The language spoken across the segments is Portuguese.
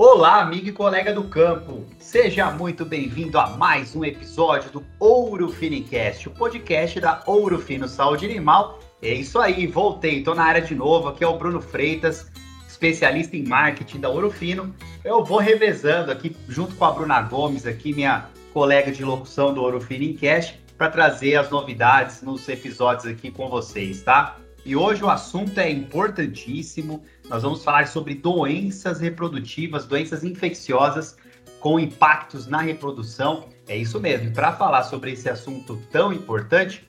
Olá, amigo e colega do campo. Seja muito bem-vindo a mais um episódio do Ouro Finicast, o podcast da Ouro Fino Saúde Animal. É isso aí, voltei, tô na área de novo. Aqui é o Bruno Freitas, especialista em marketing da Ouro Fino. Eu vou revezando aqui junto com a Bruna Gomes, aqui minha colega de locução do Ouro Finicast, para trazer as novidades nos episódios aqui com vocês, tá? E hoje o assunto é importantíssimo. Nós vamos falar sobre doenças reprodutivas, doenças infecciosas com impactos na reprodução. É isso mesmo. Para falar sobre esse assunto tão importante,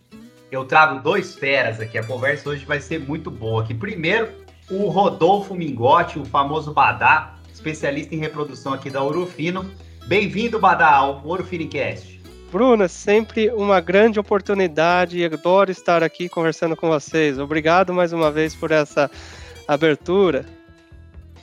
eu trago dois feras aqui. A conversa hoje vai ser muito boa. Aqui, primeiro, o Rodolfo Mingotti, o famoso Badá, especialista em reprodução aqui da Orofino. Bem-vindo, Badá, ao Orofinicast. Bruna, sempre uma grande oportunidade. Adoro estar aqui conversando com vocês. Obrigado mais uma vez por essa abertura.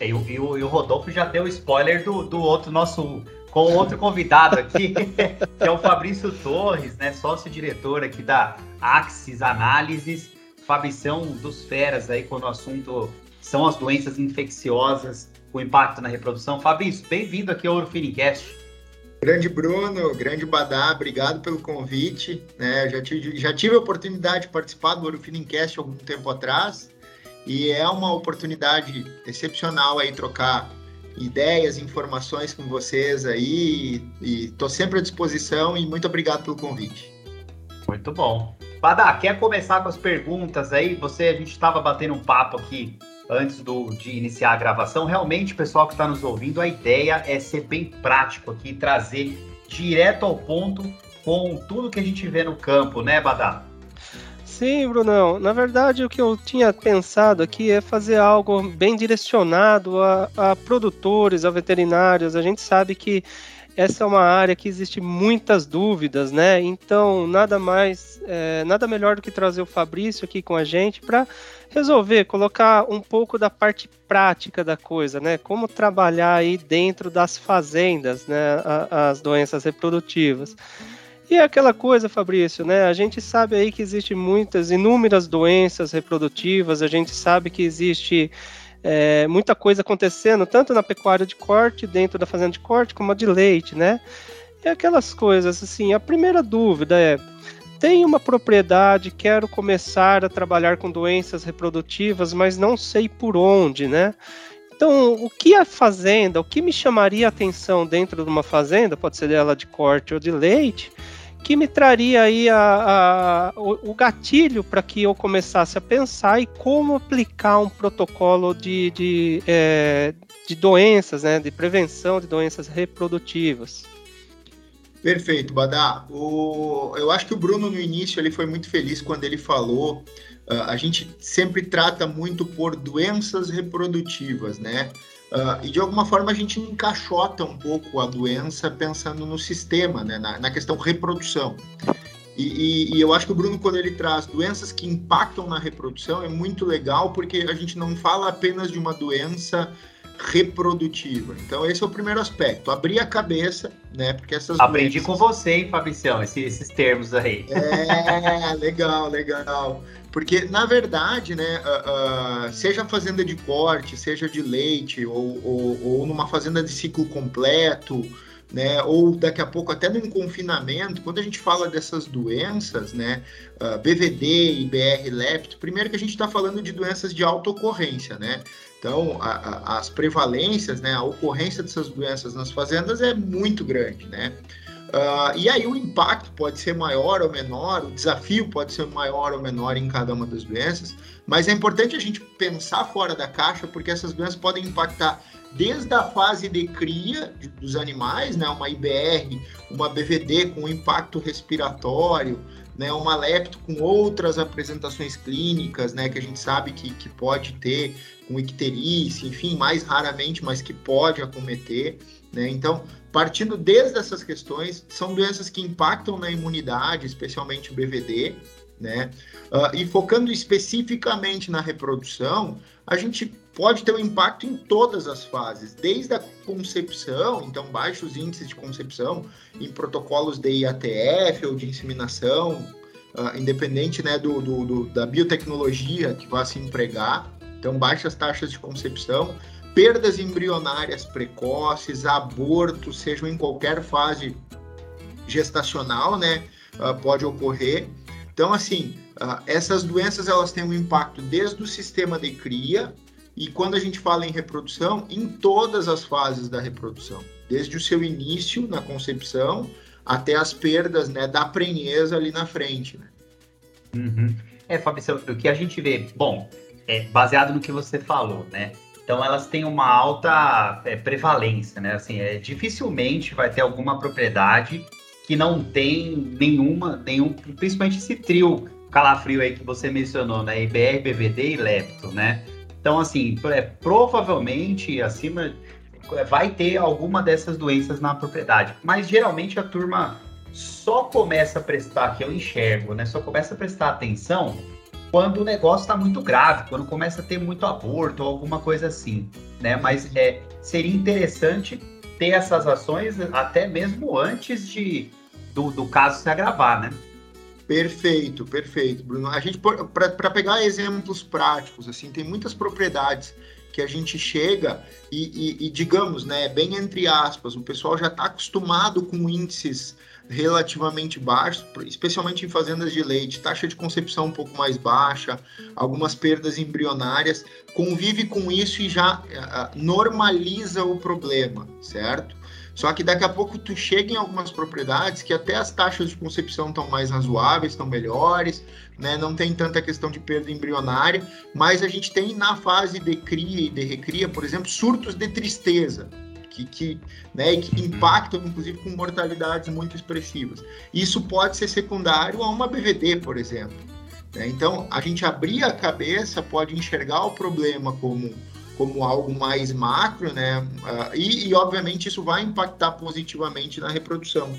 E, o, e o, e o Rodolfo já deu spoiler do, do outro nosso com outro convidado aqui, que é o Fabrício Torres, né, sócio-diretor aqui da Axis Análises. Fabrição dos feras aí quando o assunto são as doenças infecciosas com impacto na reprodução. Fabrício, bem-vindo aqui ao Orofinincast. Grande Bruno, grande Badá, obrigado pelo convite. Né? Já, tive, já tive a oportunidade de participar do Orofinincast algum tempo atrás e é uma oportunidade excepcional aí trocar ideias, informações com vocês aí e estou sempre à disposição e muito obrigado pelo convite. Muito bom. Badá, quer começar com as perguntas aí? Você, a gente estava batendo um papo aqui antes do, de iniciar a gravação. Realmente, pessoal que está nos ouvindo, a ideia é ser bem prático aqui, trazer direto ao ponto com tudo que a gente vê no campo, né, Badá? Sim, Brunão. Na verdade, o que eu tinha pensado aqui é fazer algo bem direcionado a, a produtores, a veterinários. A gente sabe que essa é uma área que existe muitas dúvidas, né? Então, nada mais, é, nada melhor do que trazer o Fabrício aqui com a gente para resolver, colocar um pouco da parte prática da coisa, né? Como trabalhar aí dentro das fazendas, né? A, as doenças reprodutivas. E é aquela coisa, Fabrício, né? A gente sabe aí que existe muitas, inúmeras doenças reprodutivas, a gente sabe que existe é, muita coisa acontecendo, tanto na pecuária de corte, dentro da fazenda de corte, como a de leite, né? E aquelas coisas, assim, a primeira dúvida é, tenho uma propriedade, quero começar a trabalhar com doenças reprodutivas, mas não sei por onde, né? Então, o que a fazenda, o que me chamaria a atenção dentro de uma fazenda, pode ser dela de corte ou de leite, que me traria aí a, a o, o, gatilho para que eu começasse a pensar e como aplicar um protocolo de, de, é, de doenças, né, de prevenção de doenças reprodutivas. Perfeito, Badá. O, eu acho que o Bruno no início ele foi muito feliz quando ele falou. Uh, a gente sempre trata muito por doenças reprodutivas, né? Uh, e de alguma forma a gente encaixota um pouco a doença pensando no sistema, né, na, na questão reprodução. E, e, e, eu acho que o Bruno, quando ele traz doenças que impactam na reprodução, é muito legal, porque a gente não fala apenas de uma doença reprodutiva. Então, esse é o primeiro aspecto, abrir a cabeça, né? Porque essas Aprendi doenças... com você, hein, Fabricião, esses, esses termos aí. É, legal, legal. Porque, na verdade, né, uh, uh, seja fazenda de corte, seja de leite, ou, ou, ou, numa fazenda de ciclo completo, né, ou daqui a pouco até num confinamento, quando a gente fala dessas doenças, né, uh, ah, BVD, IBR, lepto, primeiro que a gente está falando de doenças de alta ocorrência, né? Então, a, a, as prevalências, né, a ocorrência dessas doenças nas fazendas é muito grande, né? Uh, e aí o impacto pode ser maior ou menor, o desafio pode ser maior ou menor em cada uma das doenças, mas é importante a gente pensar fora da caixa, porque essas doenças podem impactar desde a fase de cria dos animais, né, uma IBR, uma BVD com impacto respiratório, né, uma lepto com outras apresentações clínicas, né, que a gente sabe que, que pode ter, com icterícia, enfim, mais raramente, mas que pode acometer, né, então partindo desde essas questões, são doenças que impactam na imunidade, especialmente o BVD, né? Uh, e focando especificamente na reprodução, a gente pode ter um impacto em todas as fases, desde a concepção, então baixos índices de concepção em protocolos de IATF ou de inseminação, uh, independente né, do, do, do, da biotecnologia que vai se empregar, então baixas taxas de concepção, perdas embrionárias precoces, aborto, sejam em qualquer fase gestacional, né? Uh, pode ocorrer. Então, assim, uh, essas doenças elas têm um impacto desde o sistema de cria e quando a gente fala em reprodução, em todas as fases da reprodução, desde o seu início na concepção até as perdas, né, da prenheza ali na frente, né? Uhum. É, Fabrício, o que a gente vê, bom, é baseado no que você falou, né? Então elas têm uma alta é, prevalência, né? Assim, é, dificilmente vai ter alguma propriedade que não tem nenhuma, nenhum, principalmente esse trio calafrio aí que você mencionou, né? IBR, BVD e Lepto, né? Então, assim, é, provavelmente acima é, vai ter alguma dessas doenças na propriedade. Mas geralmente a turma só começa a prestar, que eu enxergo, né? Só começa a prestar atenção quando o negócio está muito grave, quando começa a ter muito aborto ou alguma coisa assim, né? Mas é, seria interessante ter essas ações até mesmo antes de do, do caso se agravar, né? Perfeito, perfeito, Bruno. A gente para pegar exemplos práticos, assim, tem muitas propriedades que a gente chega e, e, e digamos, né, bem entre aspas, o pessoal já está acostumado com índices relativamente baixos, especialmente em fazendas de leite, taxa de concepção um pouco mais baixa, algumas perdas embrionárias, convive com isso e já uh, normaliza o problema, certo? Só que daqui a pouco tu chega em algumas propriedades que até as taxas de concepção estão mais razoáveis, estão melhores, né? Não tem tanta questão de perda embrionária, mas a gente tem na fase de cria e de recria, por exemplo, surtos de tristeza que, que, né, que uhum. impactam, inclusive, com mortalidades muito expressivas. Isso pode ser secundário a uma BVD, por exemplo. Né? Então, a gente abrir a cabeça pode enxergar o problema como, como algo mais macro, né? Uh, e, e, obviamente, isso vai impactar positivamente na reprodução,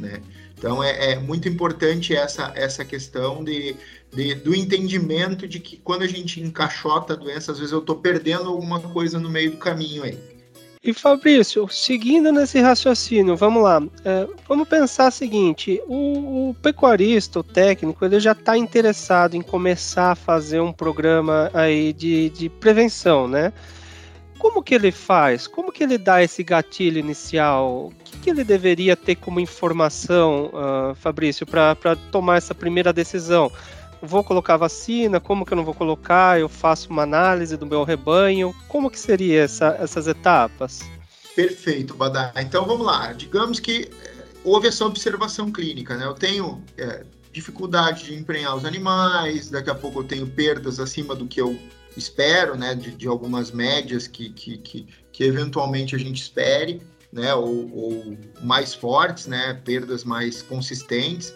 né? Então, é, é muito importante essa, essa questão de, de, do entendimento de que quando a gente encaixota a doença, às vezes eu estou perdendo alguma coisa no meio do caminho aí. E Fabrício, seguindo nesse raciocínio, vamos lá. É, vamos pensar o seguinte: o, o, pecuarista, o técnico, ele já está interessado em começar a fazer um programa aí de, de prevenção, né? Como que ele faz? Como que ele dá esse gatilho inicial? O que, que ele deveria ter como informação, uh, Fabrício, para tomar essa primeira decisão? Vou colocar vacina, como que eu não vou colocar, eu faço uma análise do meu rebanho, como que seria essa, essas etapas? Perfeito, Badá. Então vamos lá, digamos que eh, houve essa observação clínica, né? Eu tenho é, dificuldade de emprenhar os animais, daqui a pouco eu tenho perdas acima do que eu espero, né? De, de algumas médias que, que, que, que, eventualmente a gente espere, né? Ou, ou mais fortes, né? Perdas mais consistentes.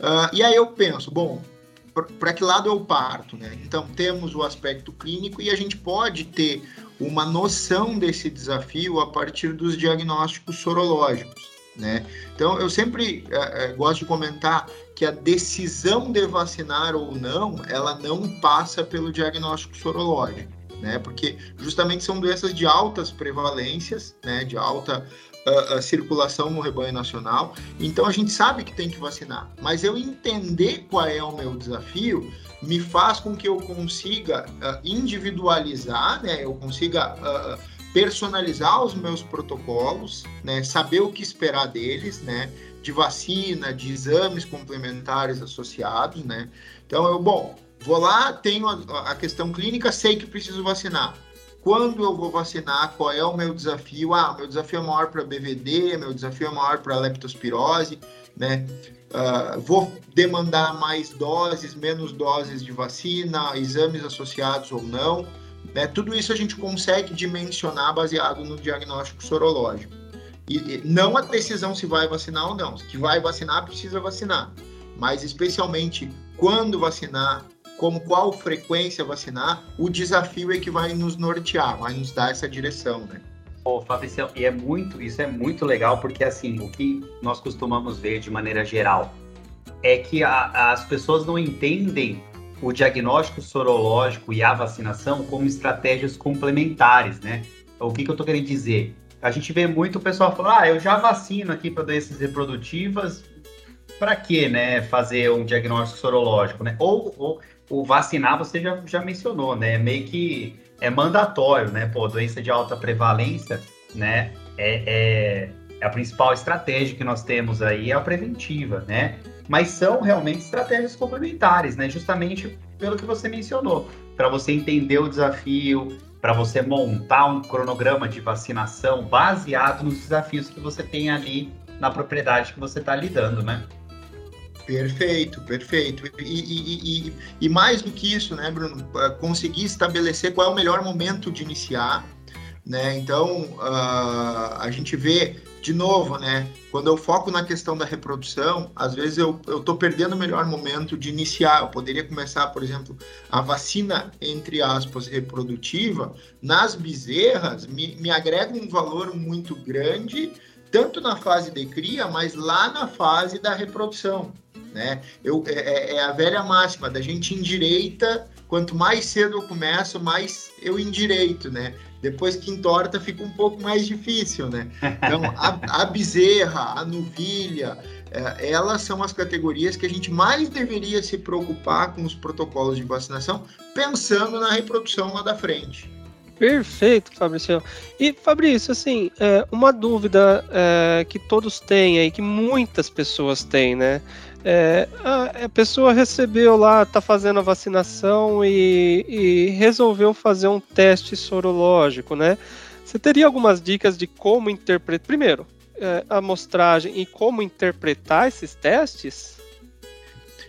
Uh, e aí eu penso, bom, para que lado eu parto, né? Então temos o aspecto clínico e a gente pode ter uma noção desse desafio a partir dos diagnósticos sorológicos, né? Então eu sempre é, é, gosto de comentar que a decisão de vacinar ou não, ela não passa pelo diagnóstico sorológico, né? Porque justamente são doenças de altas prevalências, né? De alta a, circulação no rebanho nacional. Então a gente sabe que tem que vacinar, mas eu entender qual é o meu desafio me faz com que eu consiga uh, individualizar, né? Eu consiga uh, personalizar os meus protocolos, né? Saber o que esperar deles, né? De vacina, de exames complementares associados, né? Então eu, bom, vou lá, tenho a, a questão clínica, sei que preciso vacinar quando eu vou vacinar, qual é o meu desafio. Ah, meu desafio é maior para BVD, meu desafio é maior para leptospirose, né? Uh, vou demandar mais doses, menos doses de vacina, exames associados ou não. Né? Tudo isso a gente consegue dimensionar baseado no diagnóstico sorológico. E, e não a decisão se vai vacinar ou não. Se vai vacinar, precisa vacinar. Mas especialmente quando vacinar, como qual frequência vacinar, o desafio é que vai nos nortear, vai nos dar essa direção, né? Ô, Fabrício, e é muito, isso é muito legal, porque assim, o que nós costumamos ver de maneira geral é que a, as pessoas não entendem o diagnóstico sorológico e a vacinação como estratégias complementares, né? O que, que eu tô querendo dizer? A gente vê muito o pessoal falando, ah, eu já vacino aqui para doenças reprodutivas, para que, né, fazer um diagnóstico sorológico, né? Ou, ou o vacinar você já, já mencionou, né? Meio que é mandatório, né? Pô, doença de alta prevalência, né? É, é, é a principal estratégia que nós temos aí, é a preventiva, né? Mas são realmente estratégias complementares, né? Justamente pelo que você mencionou, para você entender o desafio, para você montar um cronograma de vacinação baseado nos desafios que você tem ali na propriedade que você está lidando, né? Perfeito, perfeito. E, e, e, e, mais do que isso, né, Bruno? Conseguir estabelecer qual é o melhor momento de iniciar, né? Então, uh, a gente vê, de novo, né? Quando eu foco na questão da reprodução, às vezes eu, tô perdendo o melhor momento de iniciar. Eu poderia começar, por exemplo, a vacina, entre aspas, reprodutiva, nas bezerras, me, me agrega um valor muito grande, tanto na fase de cria, mas lá na fase da reprodução né? Eu, é, é, é a velha máxima da gente endireita, quanto mais cedo eu começo, mais eu endireito, né? Depois que entorta fica um pouco mais difícil, né? Então, a, a bezerra, a novilha, é, elas são as categorias que a gente mais deveria se preocupar com os protocolos de vacinação, pensando na reprodução lá da frente. Perfeito, Fabrício. E Fabrício, assim, é, uma dúvida é, que todos têm aí, que muitas pessoas têm, né? É, a, pessoa recebeu lá, está fazendo a vacinação e, e, resolveu fazer um teste sorológico, né? Você teria algumas dicas de como interpretar, primeiro, é, a amostragem e como interpretar esses testes?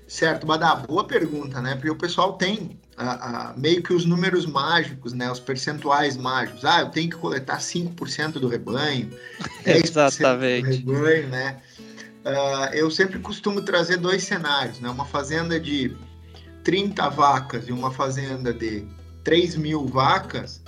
Certo, Badá, boa pergunta, né? Porque o pessoal tem a, a, meio que os números mágicos, né? Os percentuais mágicos. Ah, eu tenho que coletar 5% do rebanho, 10% Exatamente. do rebanho, né? Uh, eu sempre costumo trazer dois cenários, né? Uma fazenda de 30 vacas e uma fazenda de 3 mil vacas,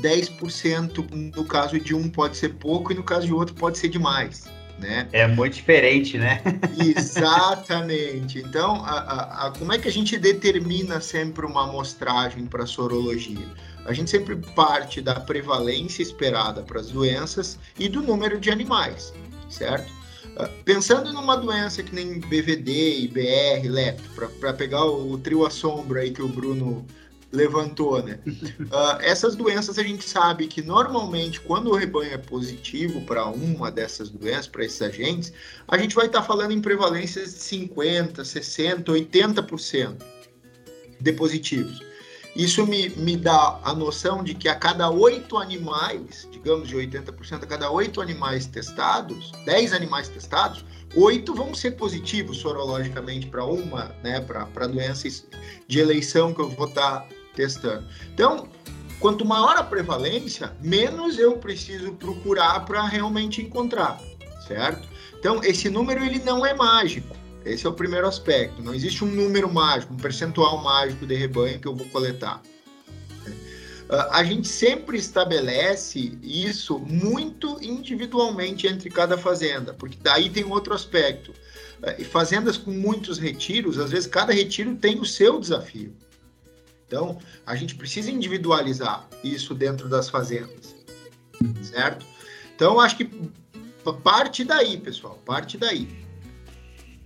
10% no caso de um pode ser pouco e no caso de outro pode ser demais. Né? É muito diferente, né? Exatamente. Então, a, a, a, como é que a gente determina sempre uma amostragem para sorologia? A gente sempre parte da prevalência esperada para as doenças e do número de animais, certo? Pensando numa doença que nem BVD, IBR, lepto, para pegar o, trio assombro aí que o Bruno levantou, né? uh, essas doenças a gente sabe que normalmente quando o rebanho é positivo para uma dessas doenças, para esses agentes, a gente vai estar tá falando em prevalências de 50, 60, 80% de positivos. Isso me, me dá a noção de que a cada oito animais, digamos de 80%, a cada oito animais testados, 10 animais testados, oito vão ser positivos sorologicamente para uma, né, para doenças de eleição que eu vou estar tá testando. Então, quanto maior a prevalência, menos eu preciso procurar para realmente encontrar, certo? Então, esse número ele não é mágico. Esse é o primeiro aspecto. Não existe um número mágico, um percentual mágico de rebanho que eu vou coletar. Ah, a gente sempre estabelece isso muito individualmente entre cada fazenda, porque daí tem outro aspecto. E fazendas com muitos retiros, às vezes cada retiro tem o seu desafio. Então, a gente precisa individualizar isso dentro das fazendas, certo? Então, acho que parte daí, pessoal, parte daí.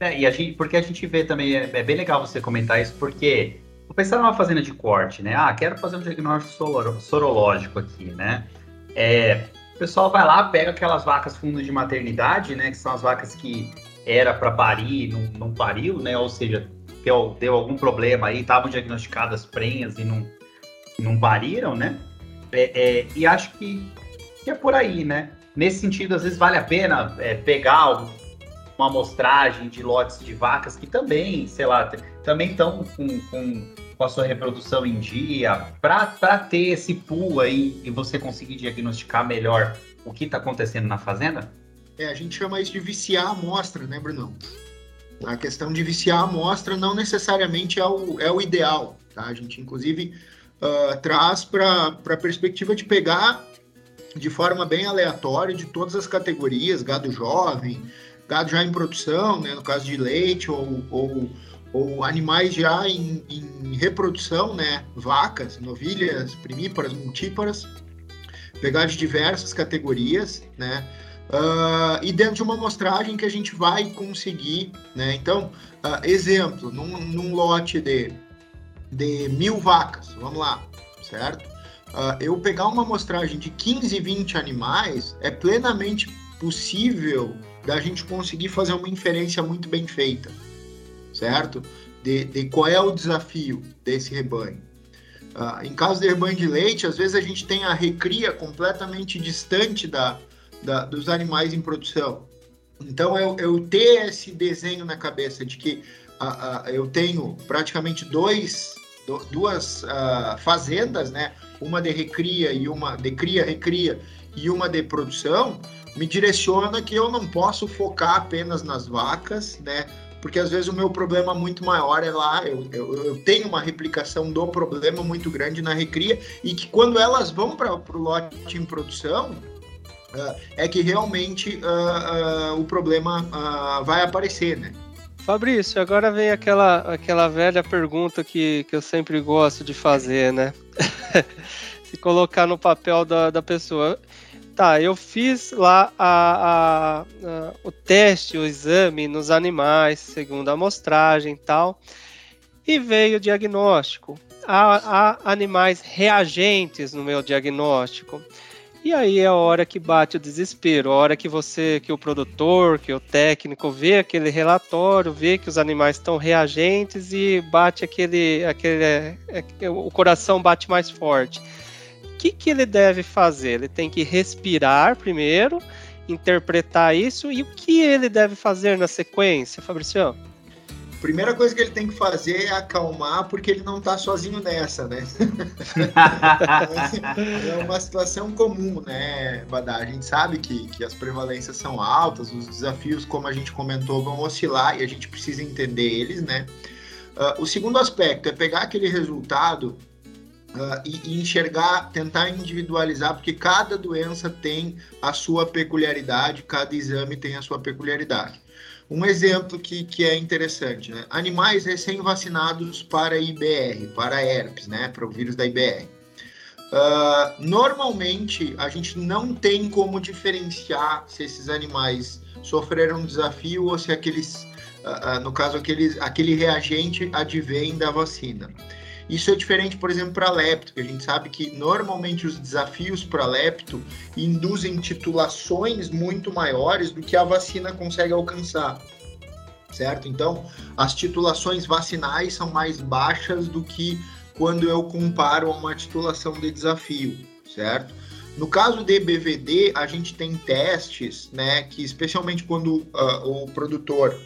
É, e a gente, porque a gente vê também, é, é, bem legal você comentar isso, porque vou pensar numa fazenda de corte, né? Ah, quero fazer um diagnóstico sorológico aqui, né? É, o pessoal vai lá, pega aquelas vacas fundos de maternidade, né? Que são as vacas que era para parir, não, não pariu, né? Ou seja, deu, deu algum problema aí, estavam diagnosticadas prenhas e não, não pariram, né? É, é, e acho que, que, é por aí, né? Nesse sentido, às vezes vale a pena é, pegar uma amostragem de lotes de vacas que também, sei lá, também estão com, com, com, a sua reprodução em dia, para ter esse pool aí e você conseguir diagnosticar melhor o que está acontecendo na fazenda? É, a gente chama isso de viciar a amostra, né, Brunão? A questão de viciar a amostra não necessariamente é o, é o ideal, tá? A gente, inclusive, uh, traz para a perspectiva de pegar de forma bem aleatória de todas as categorias, gado jovem, gado já em produção, né, no caso de leite, ou, ou, ou animais já em, em, reprodução, né, vacas, novilhas, primíparas, multíparas, pegar de diversas categorias, né, uh, e dentro de uma amostragem que a gente vai conseguir, né, então, uh, exemplo, num, num lote de de mil vacas, vamos lá, certo? Uh, eu pegar uma amostragem de 15, 20 animais é plenamente possível da gente conseguir fazer uma inferência muito bem feita, certo? De, de qual é o desafio desse rebanho. Uh, em caso de rebanho de leite, às vezes a gente tem a recria completamente distante da, da dos animais em produção. Então, eu, eu ter esse desenho na cabeça de que uh, uh, eu tenho praticamente dois, do, duas fazendas, né? Uma de recria e uma de cria, recria e uma de produção, me direciona que eu não posso focar apenas nas vacas, né? Porque às vezes o meu problema muito maior é lá, eu, eu, eu tenho uma replicação do problema muito grande na recria e que quando elas vão para o lote em produção, uh, é que realmente uh, uh, o problema vai aparecer, né? Fabrício, agora vem aquela, aquela velha pergunta que, que eu sempre gosto de fazer, né? Se colocar no papel da, da pessoa tá, eu fiz lá a, a, a, o teste, o exame nos animais, segundo a amostragem e tal, e veio o diagnóstico. Há, há, animais reagentes no meu diagnóstico. E aí é a hora que bate o desespero, a hora que você, que o produtor, que o técnico vê aquele relatório, vê que os animais estão reagentes e bate aquele, aquele, é, é, o coração bate mais forte que, que ele deve fazer? Ele tem que respirar primeiro, interpretar isso, e o que ele deve fazer na sequência, Fabrício? Primeira coisa que ele tem que fazer é acalmar, porque ele não está sozinho nessa, né? é uma situação comum, né, Badá? A gente sabe que, que as prevalências são altas, os desafios, como a gente comentou, vão oscilar e a gente precisa entender eles, né? Uh, o segundo aspecto é pegar aquele resultado Uh, e, e, enxergar, tentar individualizar, porque cada doença tem a sua peculiaridade, cada exame tem a sua peculiaridade. Um exemplo que, que é interessante, né? Animais recém-vacinados para IBR, para herpes, né? Para o vírus da IBR. Uh, ah, normalmente, a gente não tem como diferenciar se esses animais sofreram um desafio ou se aqueles, uh, no caso, aqueles, aquele reagente advém da vacina. Isso é diferente, por exemplo, para lepto, que a gente sabe que normalmente os desafios para lepto induzem titulações muito maiores do que a vacina consegue alcançar. Certo? Então, as titulações vacinais são mais baixas do que quando eu comparo a uma titulação de desafio, certo? No caso de BVD, a gente tem testes, né, que especialmente quando uh, o produtor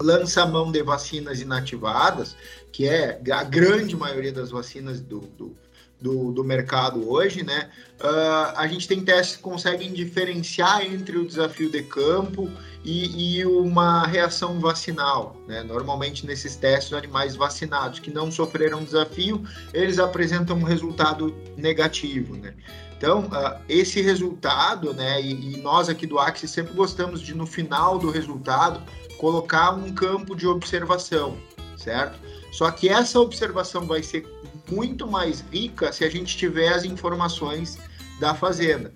lança mão de vacinas inativadas, que é a grande maioria das vacinas do, do, do, do mercado hoje, né? Uh, a gente tem testes que conseguem diferenciar entre o desafio de campo e, e, uma reação vacinal. Né? Normalmente, nesses testes, animais vacinados que não sofreram desafio, eles apresentam um resultado negativo. Né? Então, uh, esse resultado, né, e, e, nós aqui do Axis sempre gostamos de, no final do resultado, colocar um campo de observação, certo? Só que essa observação vai ser muito mais rica se a gente tiver as informações da fazenda.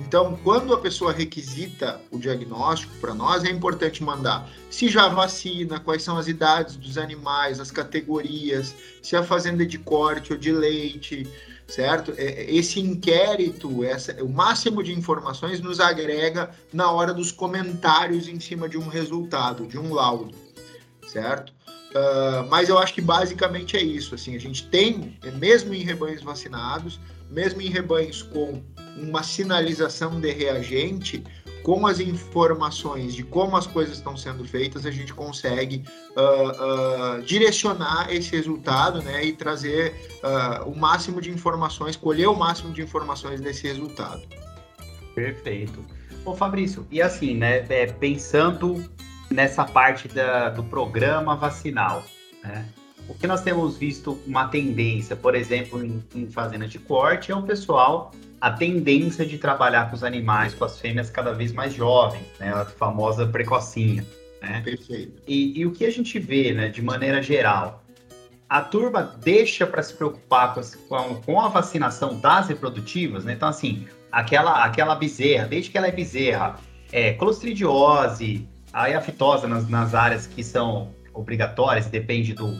Então, quando a pessoa requisita o diagnóstico para nós, é importante mandar se já vacina, quais são as idades dos animais, as categorias, se a fazenda é de corte ou de leite, certo? É, esse inquérito, essa, o máximo de informações nos agrega na hora dos comentários em cima de um resultado, de um laudo, certo? Uh, mas eu acho que basicamente é isso. Assim, a gente tem, mesmo em rebanhos vacinados, mesmo em rebanhos com uma sinalização de reagente, com as informações de como as coisas estão sendo feitas, a gente consegue uh, uh, direcionar esse resultado né, e trazer uh, o máximo de informações, colher o máximo de informações desse resultado. Perfeito. Ô Fabrício, e assim, né, é, pensando nessa parte da, do programa vacinal, né? O que nós temos visto uma tendência, por exemplo, em, em fazenda de corte, é o pessoal a tendência de trabalhar com os animais, com as fêmeas cada vez mais jovens, né? A famosa precocinha, né? Perfeito. E, e o que a gente vê, né, de maneira geral, a turma deixa para se preocupar com, com, a vacinação das reprodutivas, né? Então, assim, aquela, aquela bezerra, desde que ela é bezerra, é, clostridiose, a aftosa nas, nas áreas que são obrigatórias, depende do,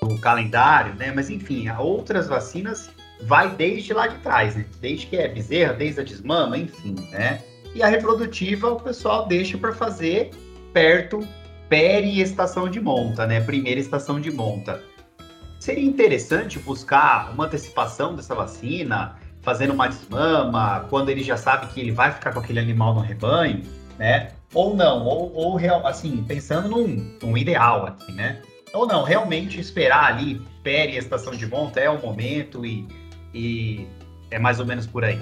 do calendário, né? Mas enfim, outras vacinas vai desde lá de trás, né? Desde que é bezerra, desde a desmama, enfim, né? E a reprodutiva o pessoal deixa para fazer perto, peri estação de monta, né? Primeira estação de monta. Seria interessante buscar uma antecipação dessa vacina, fazendo uma desmama, quando ele já sabe que ele vai ficar com aquele animal no rebanho, né? Ou não, ou, ou real, assim, pensando num, num ideal aqui, né? Ou não, realmente esperar ali, pere estação de monta é o momento e, e é mais ou menos por aí.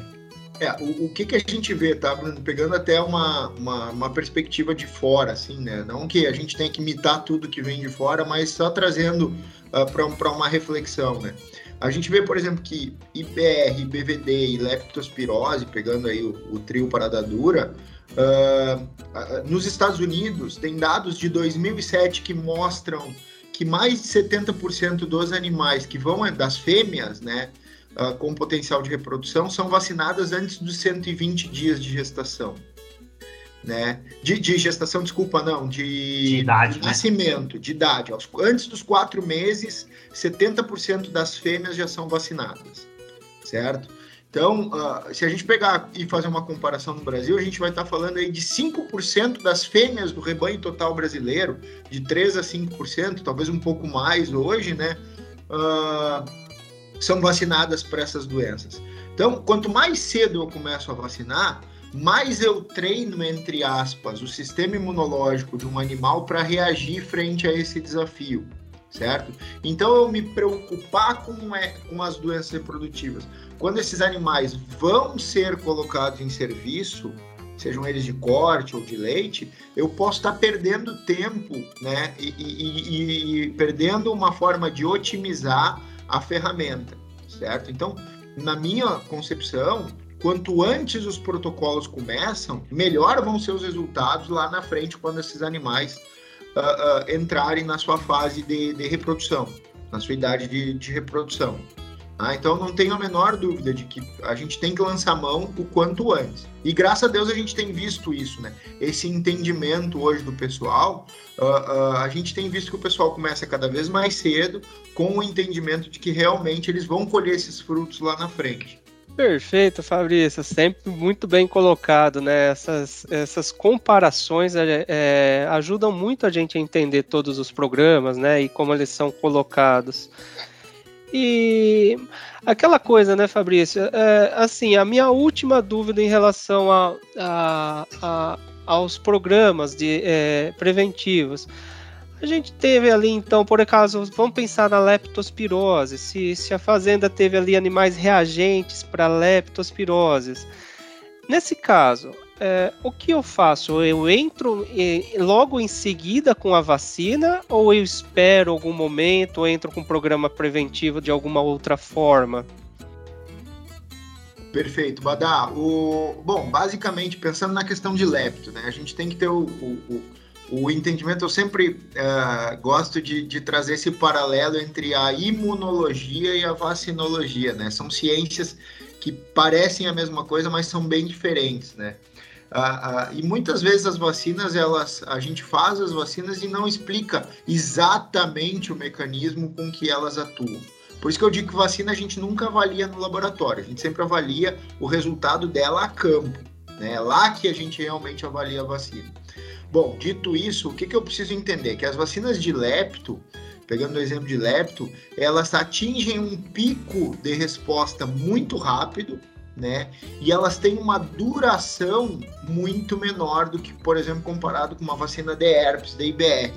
É, o, o, que, que a gente vê, tá, Bruno? Pegando até uma, uma, uma, perspectiva de fora, assim, né? Não que a gente tenha que imitar tudo que vem de fora, mas só trazendo uh, ah, para uma reflexão, né? A gente vê, por exemplo, que IPR, BVD e leptospirose, pegando aí o, o trio parada dura, uh, nos Estados Unidos tem dados de 2007 que mostram que mais de 70% dos animais que vão, das fêmeas, né, uh, com potencial de reprodução são vacinadas antes dos 120 dias de gestação. Né? De, de gestação, desculpa, não, de, de idade, de né? nascimento, de idade. Antes dos quatro meses, 70% das fêmeas já são vacinadas, certo? Então, uh, se a gente pegar e fazer uma comparação no Brasil, a gente vai estar tá falando aí de 5% das fêmeas do rebanho total brasileiro, de 3 a 5%, talvez um pouco mais hoje, né? Uh, são vacinadas para essas doenças. Então, quanto mais cedo eu começo a vacinar, mais eu treino, entre aspas, o sistema imunológico de um animal para reagir frente a esse desafio, certo? Então, eu me preocupar com, é, com as doenças reprodutivas. Quando esses animais vão ser colocados em serviço, sejam eles de corte ou de leite, eu posso estar perdendo tempo, né? E, e, e, perdendo uma forma de otimizar a ferramenta, certo? Então, na minha concepção, quanto antes os protocolos começam, melhor vão ser os resultados lá na frente quando esses animais uh, uh, entrarem na sua fase de, de reprodução, na sua idade de, de reprodução. Ah, então não tenho a menor dúvida de que a gente tem que lançar mão o quanto antes. E graças a Deus a gente tem visto isso, né? Esse entendimento hoje do pessoal, uh, uh, a gente tem visto que o pessoal começa cada vez mais cedo com o entendimento de que realmente eles vão colher esses frutos lá na frente. Perfeito, Fabrício, sempre muito bem colocado, né? Essas, essas comparações é, é, ajudam muito a gente a entender todos os programas, né? E como eles são colocados. E aquela coisa, né, Fabrício? É, assim, a minha última dúvida em relação a, a, a aos programas de é, preventivos. A gente teve ali, então, por acaso, vamos pensar na leptospirose. Se, se a fazenda teve ali animais reagentes para leptospirose. Nesse caso, é, o que eu faço? Eu entro logo em seguida com a vacina ou eu espero algum momento, ou entro com um programa preventivo de alguma outra forma? Perfeito, Badá. O, bom, basicamente, pensando na questão de lepto, né, a gente tem que ter o, o, o entendimento. Eu sempre uh, gosto de, de trazer esse paralelo entre a imunologia e a vacinologia, né? São ciências que parecem a mesma coisa, mas são bem diferentes, né? Ah, ah, e muitas vezes as vacinas, elas, a gente faz as vacinas e não explica exatamente o mecanismo com que elas atuam. Por isso que eu digo que vacina a gente nunca avalia no laboratório, a gente sempre avalia o resultado dela a campo. Né? É lá que a gente realmente avalia a vacina. Bom, dito isso, o que, que eu preciso entender? Que as vacinas de lepto, pegando o exemplo de lepto, elas atingem um pico de resposta muito rápido, né? E elas têm uma duração muito menor do que, por exemplo, comparado com uma vacina de herpes, de IBR,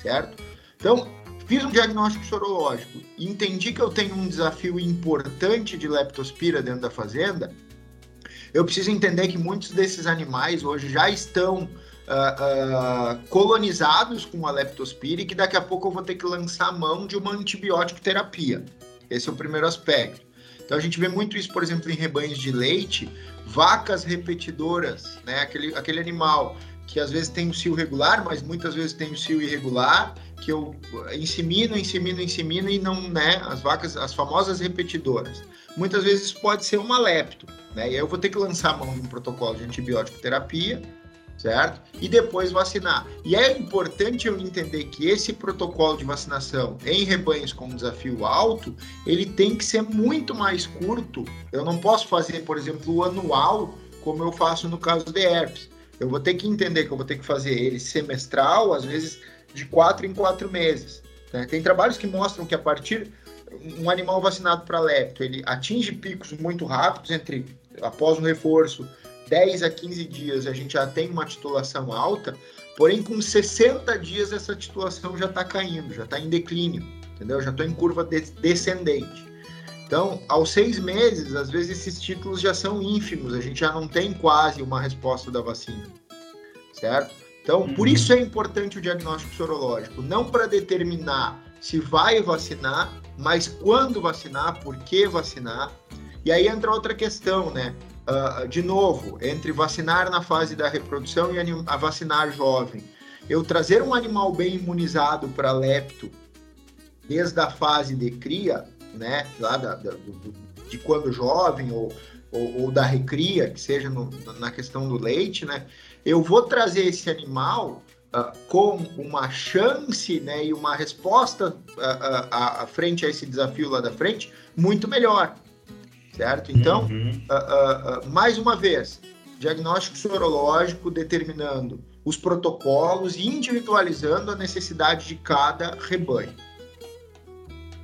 certo? Então, fiz um diagnóstico sorológico entendi que eu tenho um desafio importante de leptospira dentro da fazenda. Eu preciso entender que muitos desses animais hoje já estão uh, uh, colonizados com a leptospira que daqui a pouco eu vou ter que lançar mão de uma antibiótico terapia. Esse é o primeiro aspecto. Então a gente vê muito isso, por exemplo, em rebanhos de leite, vacas repetidoras, né? Aquele, aquele animal que às vezes tem o cio regular, mas muitas vezes tem o cio irregular, que eu insemino, insemino, insemino e não, né? As vacas, as famosas repetidoras. Muitas vezes pode ser uma lepto, né? E aí eu vou ter que lançar a mão de um protocolo de antibiótico terapia, certo? E depois vacinar. E é importante eu entender que esse protocolo de vacinação em rebanhos com desafio alto, ele tem que ser muito mais curto. Eu não posso fazer, por exemplo, o anual, como eu faço no caso de herpes. Eu vou ter que entender que eu vou ter que fazer ele semestral, às vezes de quatro em quatro meses. Né? Tem trabalhos que mostram que a partir um animal vacinado para lepto, ele atinge picos muito rápidos entre após um reforço 10 a 15 dias a gente já tem uma titulação alta, porém com 60 dias essa titulação já está caindo, já está em declínio, entendeu? Já estou em curva de descendente. Então, aos seis meses, às vezes esses títulos já são ínfimos, a gente já não tem quase uma resposta da vacina, certo? Então, uhum. por isso é importante o diagnóstico sorológico, não para determinar se vai vacinar, mas quando vacinar, por que vacinar. E aí entra outra questão, né? Uh, de novo, entre vacinar na fase da reprodução e a vacinar jovem, eu trazer um animal bem imunizado para lepto desde a fase de cria, né, lá da, da, do, de quando jovem ou, ou, ou, da recria, que seja no, na questão do leite, né, eu vou trazer esse animal uh, com uma chance né, e uma resposta uh, à frente a esse desafio lá da frente muito melhor certo? Então, uhum. uh, uh, uh, mais uma vez, diagnóstico sorológico determinando os protocolos e individualizando a necessidade de cada rebanho.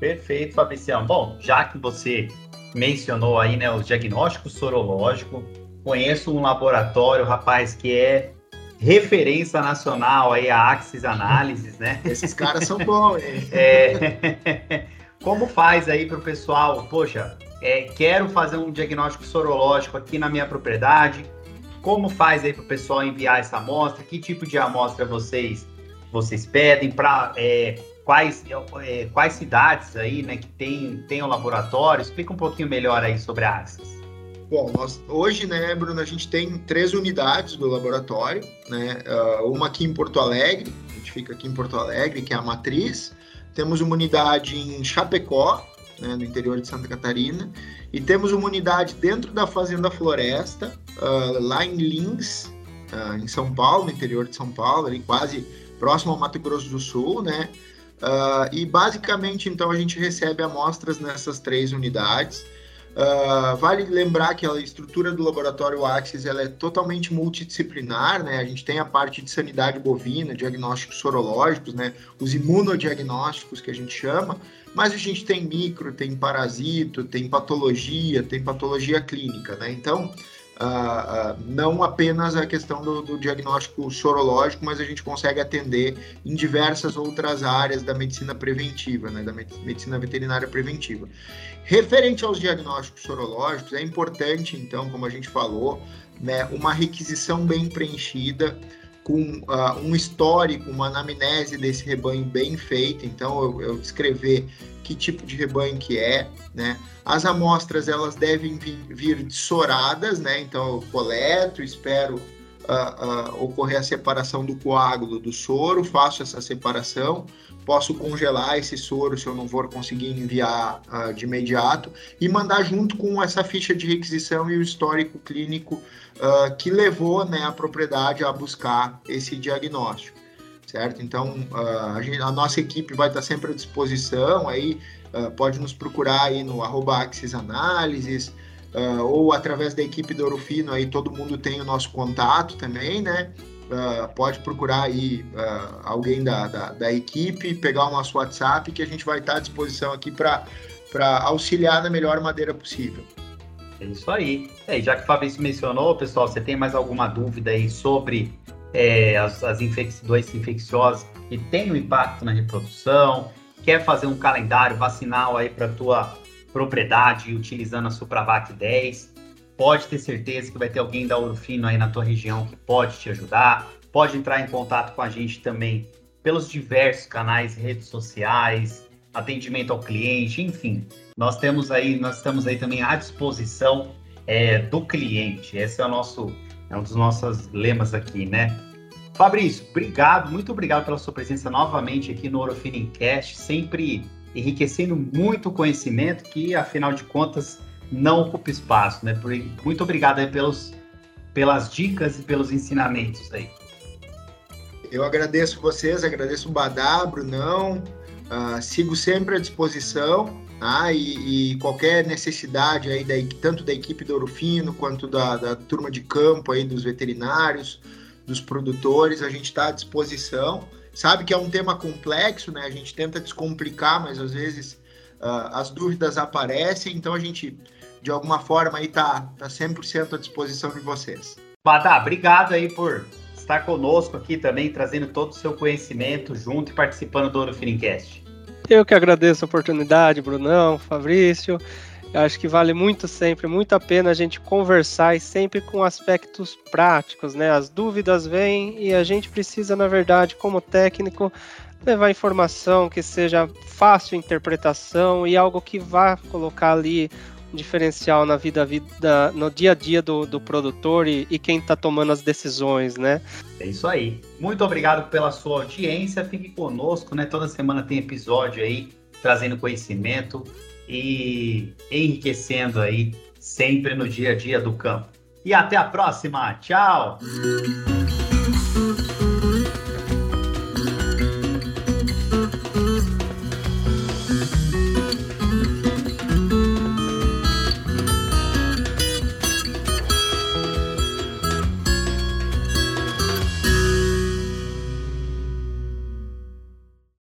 Perfeito, Fabricião. Bom, já que você mencionou aí, né, o diagnóstico sorológico, conheço um laboratório, rapaz, que é referência nacional aí a Axis Análises, né? Esses caras são bons, hein? É... Como faz aí para o pessoal, poxa, é, quero fazer um diagnóstico sorológico aqui na minha propriedade. Como faz aí para o pessoal enviar essa amostra? Que tipo de amostra vocês vocês pedem para é, quais é, quais cidades aí, né, que tem tem o um laboratório? Explica um pouquinho melhor aí sobre a Axis. Bom, nós, hoje, né, Bruno, a gente tem três unidades do laboratório, né? Uh, uma aqui em Porto Alegre, a gente fica aqui em Porto Alegre, que é a matriz. Temos uma unidade em Chapecó, né, no interior de Santa Catarina. E temos uma unidade dentro da Fazenda Floresta, uh, lá em Lins, uh, em São Paulo, no interior de São Paulo, ali quase próximo ao Mato Grosso do Sul, né? Uh, e basicamente, então, a gente recebe amostras nessas três unidades. Uh, vale lembrar que a estrutura do laboratório Axis ela é totalmente multidisciplinar, né? A gente tem a parte de sanidade bovina, diagnósticos sorológicos, né? Os imunodiagnósticos que a gente chama, mas a gente tem micro, tem parasito, tem patologia, tem patologia clínica, né? Então, uh, não apenas a questão do, do, diagnóstico sorológico, mas a gente consegue atender em diversas outras áreas da medicina preventiva, né? Da medicina veterinária preventiva. Referente aos diagnósticos sorológicos, é importante, então, como a gente falou, né, uma requisição bem preenchida, com uh, um histórico, uma anamnese desse rebanho bem feita, então eu, eu, descrever que tipo de rebanho que é, né? As amostras elas devem vir, vir soradas, né? Então eu coleto, espero uh, uh, ocorrer a separação do coágulo do soro, faço essa separação, posso congelar esse soro se eu não for conseguir enviar uh, de imediato e mandar junto com essa ficha de requisição e o histórico clínico uh, que levou né, a propriedade a buscar esse diagnóstico, certo? Então, uh, a, gente, a, nossa equipe vai estar sempre à disposição, aí pode nos procurar aí no arroba ou através da equipe do Orofino, aí todo mundo tem o nosso contato também, né? Uh, pode procurar aí uh, alguém da, da, da, equipe, pegar o nosso WhatsApp, que a gente vai estar à disposição aqui para auxiliar da melhor maneira possível. É isso aí. É, já que o Fabrício mencionou, pessoal, você tem mais alguma dúvida aí sobre é, as, as doenças infecciosas que têm um impacto na reprodução? Quer fazer um calendário vacinal aí para tua propriedade utilizando a Supravac 10? Pode ter certeza que vai ter alguém da Ouro Fino aí na tua região que pode te ajudar. Pode entrar em contato com a gente também pelos diversos canais, redes sociais, atendimento ao cliente, enfim. Nós temos aí, nós estamos aí também à disposição é, do cliente. Esse é o nosso, é um dos nossos lemas aqui, né? Fabrício, obrigado, muito obrigado pela sua presença novamente aqui no Orofinincast, sempre enriquecendo muito conhecimento que, afinal de contas, não ocupa espaço, né? Muito obrigado aí pelos, pelas dicas e pelos ensinamentos aí. Eu agradeço vocês, agradeço o Badá, Brunão, uh, sigo sempre à disposição, tá? E, e, qualquer necessidade aí, da, tanto da equipe do Ouro Fino, quanto da, da turma de campo aí, dos veterinários, dos produtores, a gente está à disposição. Sabe que é um tema complexo, né? A gente tenta descomplicar, mas às vezes uh, as dúvidas aparecem, então a gente, de alguma forma, aí tá, tá 100% à disposição de vocês. Badá, obrigado aí por estar conosco aqui também, trazendo todo o seu conhecimento junto e participando do Ouro Finincast. Eu que agradeço a oportunidade, Brunão, Fabrício. Eu acho que vale muito sempre, muito a pena a gente conversar e sempre com aspectos práticos, né? As dúvidas vêm e a gente precisa, na verdade, como técnico, levar informação que seja fácil interpretação e algo que vá colocar ali diferencial na vida, vida no dia a dia do, do produtor e, e quem está tomando as decisões, né? É isso aí. Muito obrigado pela sua audiência. Fique conosco, né? Toda semana tem episódio aí trazendo conhecimento e enriquecendo aí sempre no dia a dia do campo. E até a próxima. Tchau.